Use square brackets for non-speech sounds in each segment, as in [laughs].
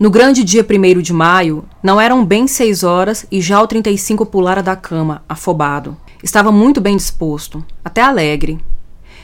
No grande dia 1 de maio, não eram bem seis horas e já o 35 pulara da cama, afobado. Estava muito bem disposto, até alegre.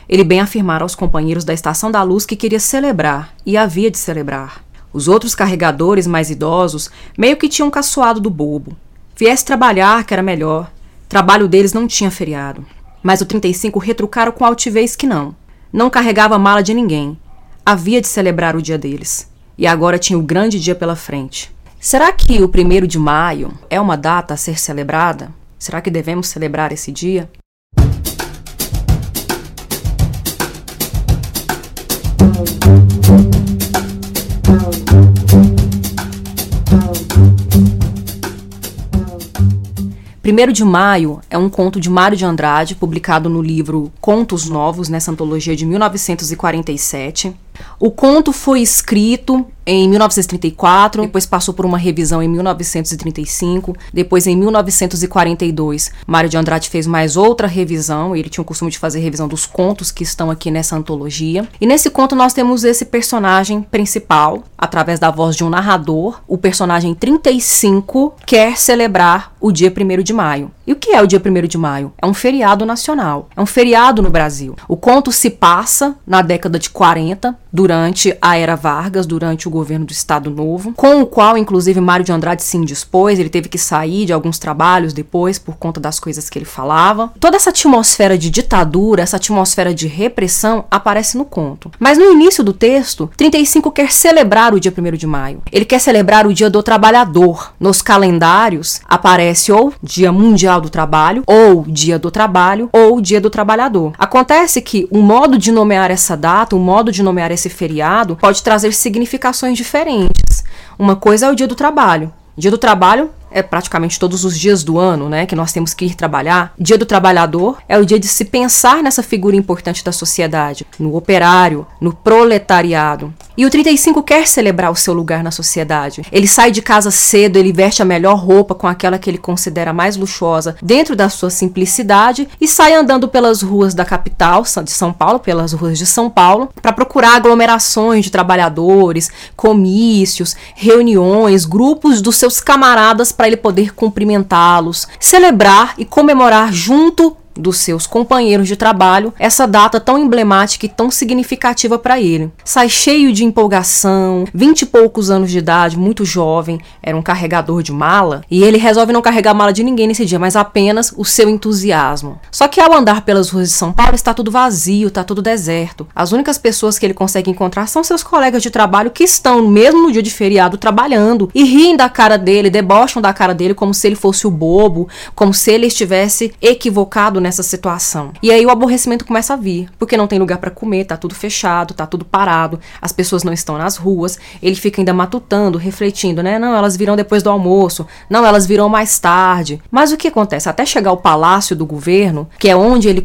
Ele bem afirmara aos companheiros da Estação da Luz que queria celebrar, e havia de celebrar. Os outros carregadores mais idosos meio que tinham caçoado do bobo. Viesse trabalhar, que era melhor. Trabalho deles não tinha feriado. Mas o 35 retrucaram com altivez que não. Não carregava mala de ninguém. Havia de celebrar o dia deles. E agora tinha o grande dia pela frente. Será que o primeiro de maio é uma data a ser celebrada? Será que devemos celebrar esse dia? Primeiro de Maio é um conto de Mário de Andrade, publicado no livro Contos Novos, nessa antologia de 1947. O conto foi escrito em 1934, depois passou por uma revisão em 1935, depois em 1942, Mário de Andrade fez mais outra revisão, ele tinha o costume de fazer revisão dos contos que estão aqui nessa antologia. E nesse conto nós temos esse personagem principal, através da voz de um narrador, o personagem 35 quer celebrar o dia 1 de maio. E o que é o dia 1 de maio? É um feriado nacional, é um feriado no Brasil. O conto se passa na década de 40, durante a era Vargas, durante o governo do Estado Novo, com o qual, inclusive, Mário de Andrade se indispôs, ele teve que sair de alguns trabalhos depois por conta das coisas que ele falava. Toda essa atmosfera de ditadura, essa atmosfera de repressão aparece no conto. Mas no início do texto, 35 quer celebrar o dia 1 de maio. Ele quer celebrar o dia do trabalhador. Nos calendários aparece ou Dia Mundial do Trabalho, ou Dia do Trabalho, ou Dia do Trabalhador. Acontece que o modo de nomear essa data, o modo de nomear esse feriado pode trazer significações diferentes. Uma coisa é o dia do trabalho. Dia do trabalho é praticamente todos os dias do ano, né, que nós temos que ir trabalhar. Dia do trabalhador é o dia de se pensar nessa figura importante da sociedade, no operário, no proletariado. E o 35 quer celebrar o seu lugar na sociedade. Ele sai de casa cedo, ele veste a melhor roupa com aquela que ele considera mais luxuosa dentro da sua simplicidade e sai andando pelas ruas da capital de São Paulo, pelas ruas de São Paulo, para procurar aglomerações de trabalhadores, comícios, reuniões, grupos dos seus camaradas para ele poder cumprimentá-los, celebrar e comemorar junto dos seus companheiros de trabalho essa data tão emblemática e tão significativa para ele. Sai cheio de empolgação, vinte e poucos anos de idade, muito jovem, era um carregador de mala, e ele resolve não carregar mala de ninguém nesse dia, mas apenas o seu entusiasmo. Só que ao andar pelas ruas de São Paulo está tudo vazio, está tudo deserto. As únicas pessoas que ele consegue encontrar são seus colegas de trabalho que estão, mesmo no dia de feriado, trabalhando e riem da cara dele, debocham da cara dele como se ele fosse o bobo, como se ele estivesse equivocado nessa situação. E aí o aborrecimento começa a vir, porque não tem lugar para comer, tá tudo fechado, tá tudo parado, as pessoas não estão nas ruas. Ele fica ainda matutando, refletindo, né? Não, elas virão depois do almoço, não, elas virão mais tarde. Mas o que acontece? Até chegar ao palácio do governo, que é onde ele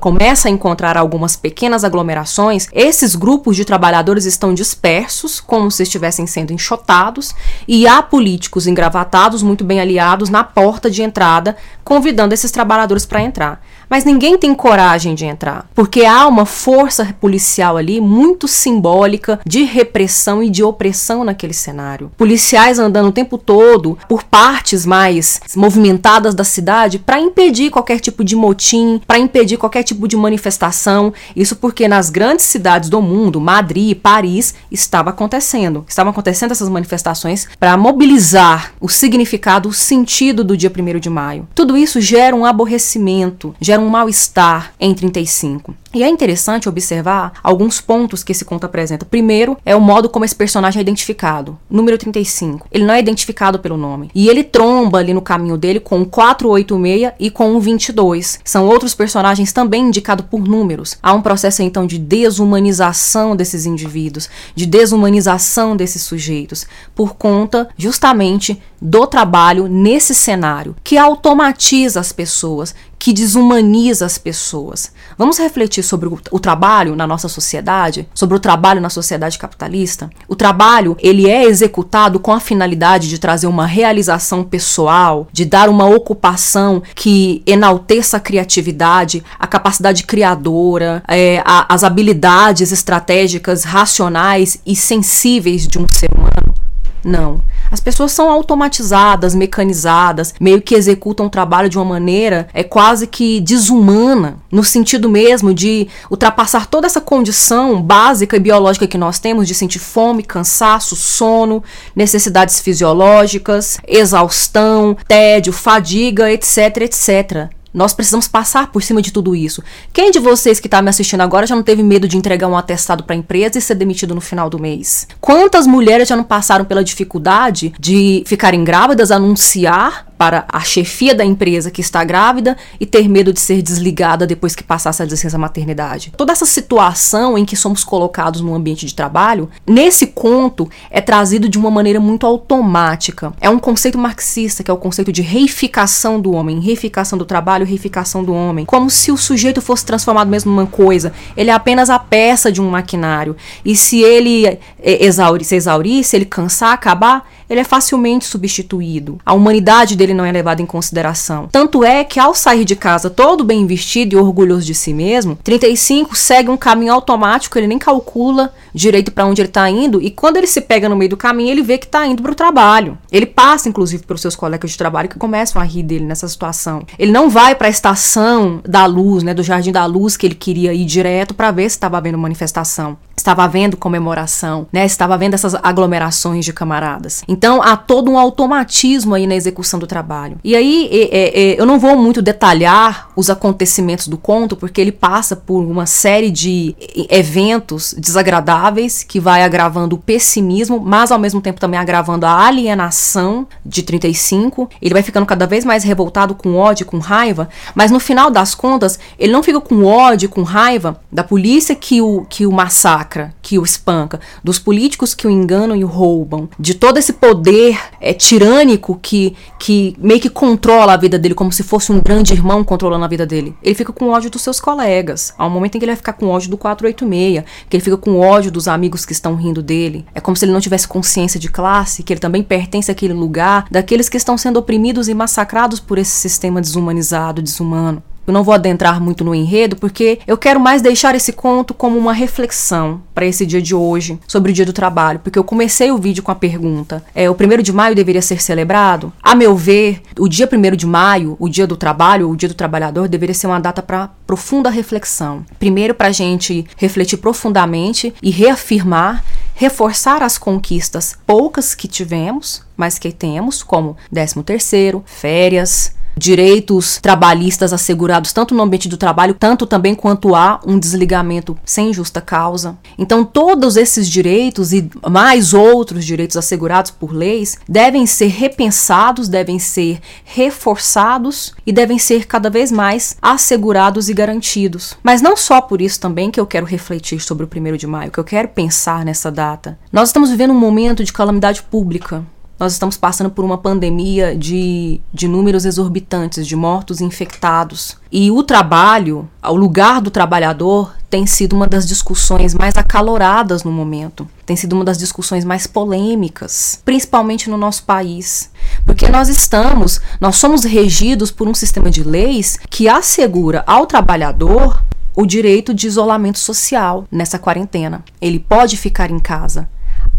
começa a encontrar algumas pequenas aglomerações, esses grupos de trabalhadores estão dispersos, como se estivessem sendo enxotados, e há políticos engravatados, muito bem aliados, na porta de entrada, convidando esses trabalhadores para entrar mas ninguém tem coragem de entrar, porque há uma força policial ali muito simbólica de repressão e de opressão naquele cenário. Policiais andando o tempo todo por partes mais movimentadas da cidade para impedir qualquer tipo de motim, para impedir qualquer tipo de manifestação. Isso porque nas grandes cidades do mundo, Madrid, Paris, estava acontecendo. Estavam acontecendo essas manifestações para mobilizar o significado, o sentido do dia 1 de maio. Tudo isso gera um aborrecimento, gera um mal-estar em 35. E é interessante observar alguns pontos que esse conto apresenta. Primeiro é o modo como esse personagem é identificado. Número 35. Ele não é identificado pelo nome. E ele tromba ali no caminho dele com o 486 e com o 22. São outros personagens também indicados por números. Há um processo então de desumanização desses indivíduos, de desumanização desses sujeitos, por conta justamente do trabalho nesse cenário que automatiza as pessoas, que desumaniza as pessoas. Vamos refletir sobre o, o, trabalho na nossa sociedade, sobre o trabalho na sociedade capitalista. O trabalho, ele é executado com a finalidade de trazer uma realização pessoal, de dar uma ocupação que enalteça a criatividade, a capacidade criadora, é, a, as habilidades estratégicas, racionais e sensíveis de um ser humano. Não. As pessoas são automatizadas, mecanizadas, meio que executam o trabalho de uma maneira é quase que desumana, no sentido mesmo de ultrapassar toda essa condição básica e biológica que nós temos de sentir fome, cansaço, sono, necessidades fisiológicas, exaustão, tédio, fadiga, etc, etc. Nós precisamos passar por cima de tudo isso. Quem de vocês que está me assistindo agora já não teve medo de entregar um atestado para a empresa e ser demitido no final do mês? Quantas mulheres já não passaram pela dificuldade de ficarem grávidas, anunciar para a chefia da empresa que está grávida e ter medo de ser desligada depois que passasse a licença maternidade. Toda essa situação em que somos colocados no ambiente de trabalho, nesse conto é trazido de uma maneira muito automática. É um conceito marxista, que é o conceito de reificação do homem, reificação do trabalho, reificação do homem, como se o sujeito fosse transformado mesmo numa coisa. Ele é apenas a peça de um maquinário. E se ele é, exaurir, se exaurir, se ele cansar, acabar, ele é facilmente substituído. A humanidade dele não é levada em consideração. Tanto é que ao sair de casa todo bem vestido e orgulhoso de si mesmo, 35 segue um caminho automático, ele nem calcula direito para onde ele está indo e quando ele se pega no meio do caminho, ele vê que está indo para o trabalho. Ele passa inclusive pelos seus colegas de trabalho que começam a rir dele nessa situação. Ele não vai para a estação da luz, né, do Jardim da Luz que ele queria ir direto para ver se estava havendo manifestação estava havendo comemoração, né? Estava havendo essas aglomerações de camaradas. Então há todo um automatismo aí na execução do trabalho. E aí é, é, eu não vou muito detalhar os acontecimentos do conto, porque ele passa por uma série de eventos desagradáveis que vai agravando o pessimismo, mas ao mesmo tempo também agravando a alienação de 35. Ele vai ficando cada vez mais revoltado com ódio, com raiva, mas no final das contas, ele não fica com ódio, com raiva da polícia que o, que o massacra que o espanca, dos políticos que o enganam e o roubam, de todo esse poder é, tirânico que, que meio que controla a vida dele, como se fosse um grande irmão controlando a vida dele. Ele fica com ódio dos seus colegas. Há um momento em que ele vai ficar com ódio do 486, que ele fica com ódio dos amigos que estão rindo dele. É como se ele não tivesse consciência de classe, que ele também pertence àquele lugar, daqueles que estão sendo oprimidos e massacrados por esse sistema desumanizado, desumano. Eu não vou adentrar muito no enredo porque eu quero mais deixar esse conto como uma reflexão para esse dia de hoje sobre o dia do trabalho, porque eu comecei o vídeo com a pergunta: é o primeiro de maio deveria ser celebrado? A meu ver, o dia primeiro de maio, o dia do trabalho, o dia do trabalhador, deveria ser uma data para profunda reflexão. Primeiro, para a gente refletir profundamente e reafirmar reforçar as conquistas poucas que tivemos, mas que temos, como 13 terceiro, férias, direitos trabalhistas assegurados tanto no ambiente do trabalho, tanto também quanto há um desligamento sem justa causa. Então, todos esses direitos e mais outros direitos assegurados por leis devem ser repensados, devem ser reforçados e devem ser cada vez mais assegurados e garantidos. Mas não só por isso também que eu quero refletir sobre o 1 de maio, que eu quero pensar nessa data. Nós estamos vivendo um momento de calamidade pública nós estamos passando por uma pandemia de, de números exorbitantes de mortos e infectados. E o trabalho, o lugar do trabalhador, tem sido uma das discussões mais acaloradas no momento. Tem sido uma das discussões mais polêmicas, principalmente no nosso país. Porque nós estamos, nós somos regidos por um sistema de leis que assegura ao trabalhador o direito de isolamento social nessa quarentena. Ele pode ficar em casa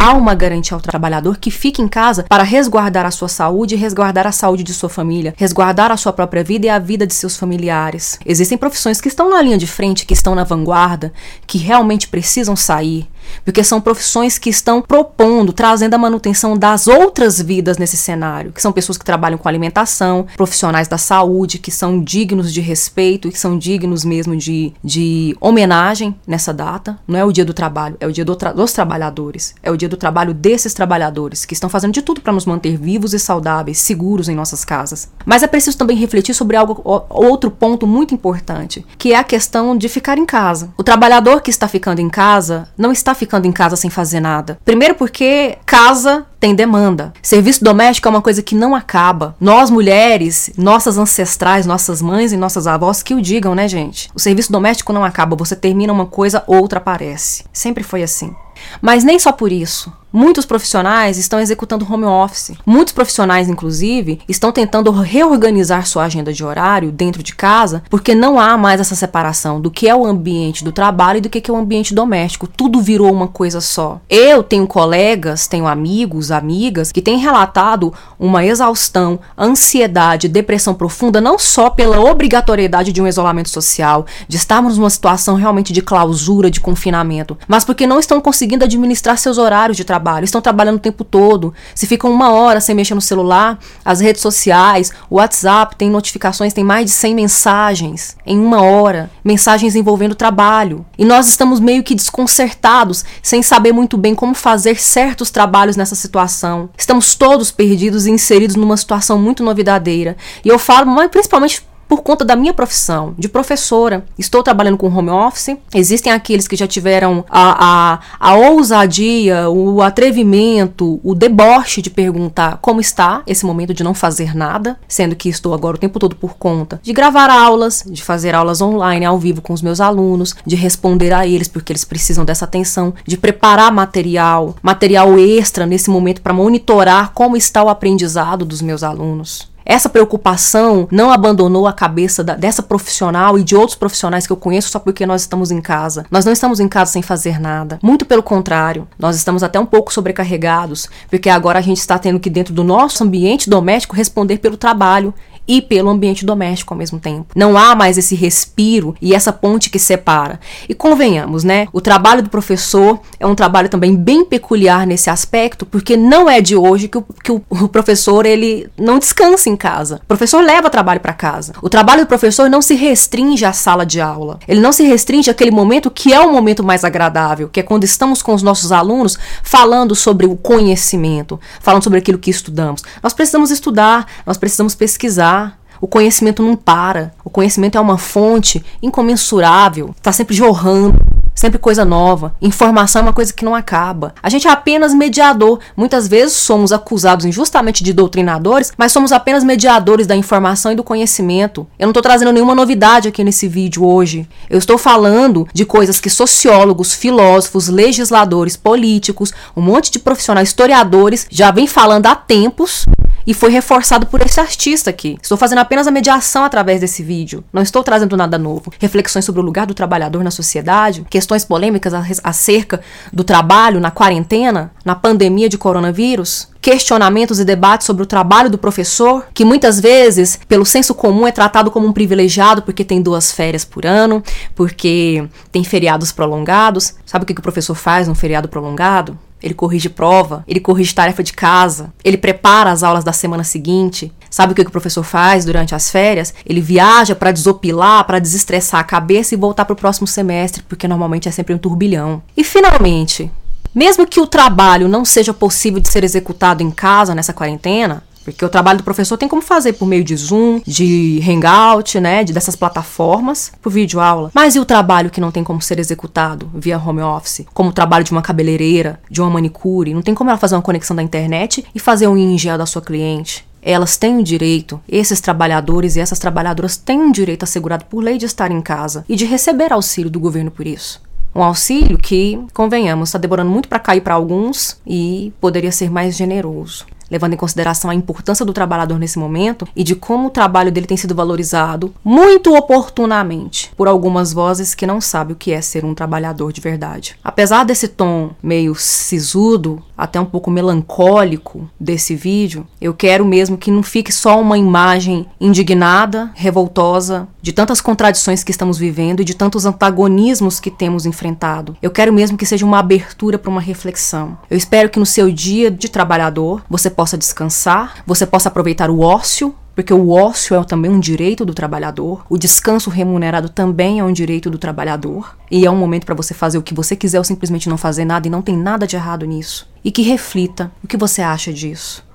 há uma garantia ao trabalhador que fique em casa para resguardar a sua saúde, resguardar a saúde de sua família, resguardar a sua própria vida e a vida de seus familiares. Existem profissões que estão na linha de frente, que estão na vanguarda, que realmente precisam sair, porque são profissões que estão propondo, trazendo a manutenção das outras vidas nesse cenário, que são pessoas que trabalham com alimentação, profissionais da saúde, que são dignos de respeito e que são dignos mesmo de, de homenagem nessa data. Não é o dia do trabalho, é o dia do tra dos trabalhadores, é o dia do trabalho desses trabalhadores que estão fazendo de tudo para nos manter vivos e saudáveis, seguros em nossas casas. Mas é preciso também refletir sobre algo, outro ponto muito importante, que é a questão de ficar em casa. O trabalhador que está ficando em casa não está ficando em casa sem fazer nada. Primeiro porque casa tem demanda. Serviço doméstico é uma coisa que não acaba. Nós mulheres, nossas ancestrais, nossas mães e nossas avós que o digam, né, gente? O serviço doméstico não acaba, você termina uma coisa, outra aparece. Sempre foi assim. Mas nem só por isso. Muitos profissionais estão executando home office. Muitos profissionais, inclusive, estão tentando reorganizar sua agenda de horário dentro de casa, porque não há mais essa separação do que é o ambiente do trabalho e do que é o ambiente doméstico. Tudo virou uma coisa só. Eu tenho colegas, tenho amigos, amigas que têm relatado uma exaustão, ansiedade, depressão profunda, não só pela obrigatoriedade de um isolamento social, de estarmos numa situação realmente de clausura, de confinamento, mas porque não estão conseguindo administrar seus horários de trabalho trabalho, estão trabalhando o tempo todo. Se ficam uma hora sem mexer no celular, as redes sociais, o WhatsApp tem notificações, tem mais de 100 mensagens em uma hora, mensagens envolvendo trabalho. E nós estamos meio que desconcertados, sem saber muito bem como fazer certos trabalhos nessa situação. Estamos todos perdidos e inseridos numa situação muito novidadeira. E eu falo, mas principalmente por conta da minha profissão de professora. Estou trabalhando com home office. Existem aqueles que já tiveram a, a, a ousadia, o atrevimento, o deboche de perguntar como está esse momento de não fazer nada, sendo que estou agora o tempo todo por conta de gravar aulas, de fazer aulas online ao vivo com os meus alunos, de responder a eles porque eles precisam dessa atenção, de preparar material, material extra nesse momento para monitorar como está o aprendizado dos meus alunos. Essa preocupação não abandonou a cabeça da, dessa profissional e de outros profissionais que eu conheço só porque nós estamos em casa. Nós não estamos em casa sem fazer nada. Muito pelo contrário, nós estamos até um pouco sobrecarregados, porque agora a gente está tendo que, dentro do nosso ambiente doméstico, responder pelo trabalho e pelo ambiente doméstico ao mesmo tempo. Não há mais esse respiro e essa ponte que separa. E convenhamos, né? O trabalho do professor é um trabalho também bem peculiar nesse aspecto, porque não é de hoje que o, que o, [laughs] professor ele não descansa em casa. O professor leva trabalho para casa. O trabalho do professor não se restringe à sala de aula. Ele não se restringe àquele momento que é o momento mais agradável, que é quando estamos com os nossos alunos falando sobre o conhecimento, falando sobre aquilo que estudamos. Nós precisamos estudar, nós precisamos pesquisar o conhecimento não para. O conhecimento é uma fonte incomensurável, está sempre jorrando. Sempre coisa nova. Informação é uma coisa que não acaba. A gente é apenas mediador. Muitas vezes somos acusados injustamente de doutrinadores, mas somos apenas mediadores da informação e do conhecimento. Eu não estou trazendo nenhuma novidade aqui nesse vídeo hoje. Eu estou falando de coisas que sociólogos, filósofos, legisladores, políticos, um monte de profissionais, historiadores já vêm falando há tempos e foi reforçado por esse artista aqui. Estou fazendo apenas a mediação através desse vídeo. Não estou trazendo nada novo. Reflexões sobre o lugar do trabalhador na sociedade, questões polêmicas acerca do trabalho na quarentena, na pandemia de coronavírus, questionamentos e debates sobre o trabalho do professor, que muitas vezes, pelo senso comum, é tratado como um privilegiado porque tem duas férias por ano, porque tem feriados prolongados. Sabe o que o professor faz num feriado prolongado? Ele corrige prova, ele corrige tarefa de casa, ele prepara as aulas da semana seguinte. Sabe o que o professor faz durante as férias? Ele viaja para desopilar, para desestressar a cabeça e voltar para o próximo semestre, porque normalmente é sempre um turbilhão. E finalmente, mesmo que o trabalho não seja possível de ser executado em casa nessa quarentena, porque o trabalho do professor tem como fazer por meio de Zoom, de Hangout, né, de dessas plataformas, por vídeo aula. Mas e o trabalho que não tem como ser executado via home office, como o trabalho de uma cabeleireira, de uma manicure, não tem como ela fazer uma conexão da internet e fazer um ingel da sua cliente. Elas têm o direito, esses trabalhadores e essas trabalhadoras têm um direito assegurado por lei de estar em casa e de receber auxílio do governo por isso. Um auxílio que, convenhamos, está demorando muito para cair para alguns e poderia ser mais generoso levando em consideração a importância do trabalhador nesse momento e de como o trabalho dele tem sido valorizado muito oportunamente por algumas vozes que não sabem o que é ser um trabalhador de verdade. Apesar desse tom meio sisudo, até um pouco melancólico desse vídeo, eu quero mesmo que não fique só uma imagem indignada, revoltosa, de tantas contradições que estamos vivendo e de tantos antagonismos que temos enfrentado. Eu quero mesmo que seja uma abertura para uma reflexão. Eu espero que no seu dia de trabalhador você possa descansar, você possa aproveitar o ócio, porque o ócio é também um direito do trabalhador, o descanso remunerado também é um direito do trabalhador, e é um momento para você fazer o que você quiser ou simplesmente não fazer nada, e não tem nada de errado nisso. E que reflita o que você acha disso.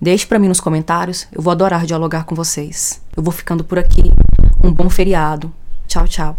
Deixe para mim nos comentários, eu vou adorar dialogar com vocês. Eu vou ficando por aqui. Um bom feriado. Tchau, tchau.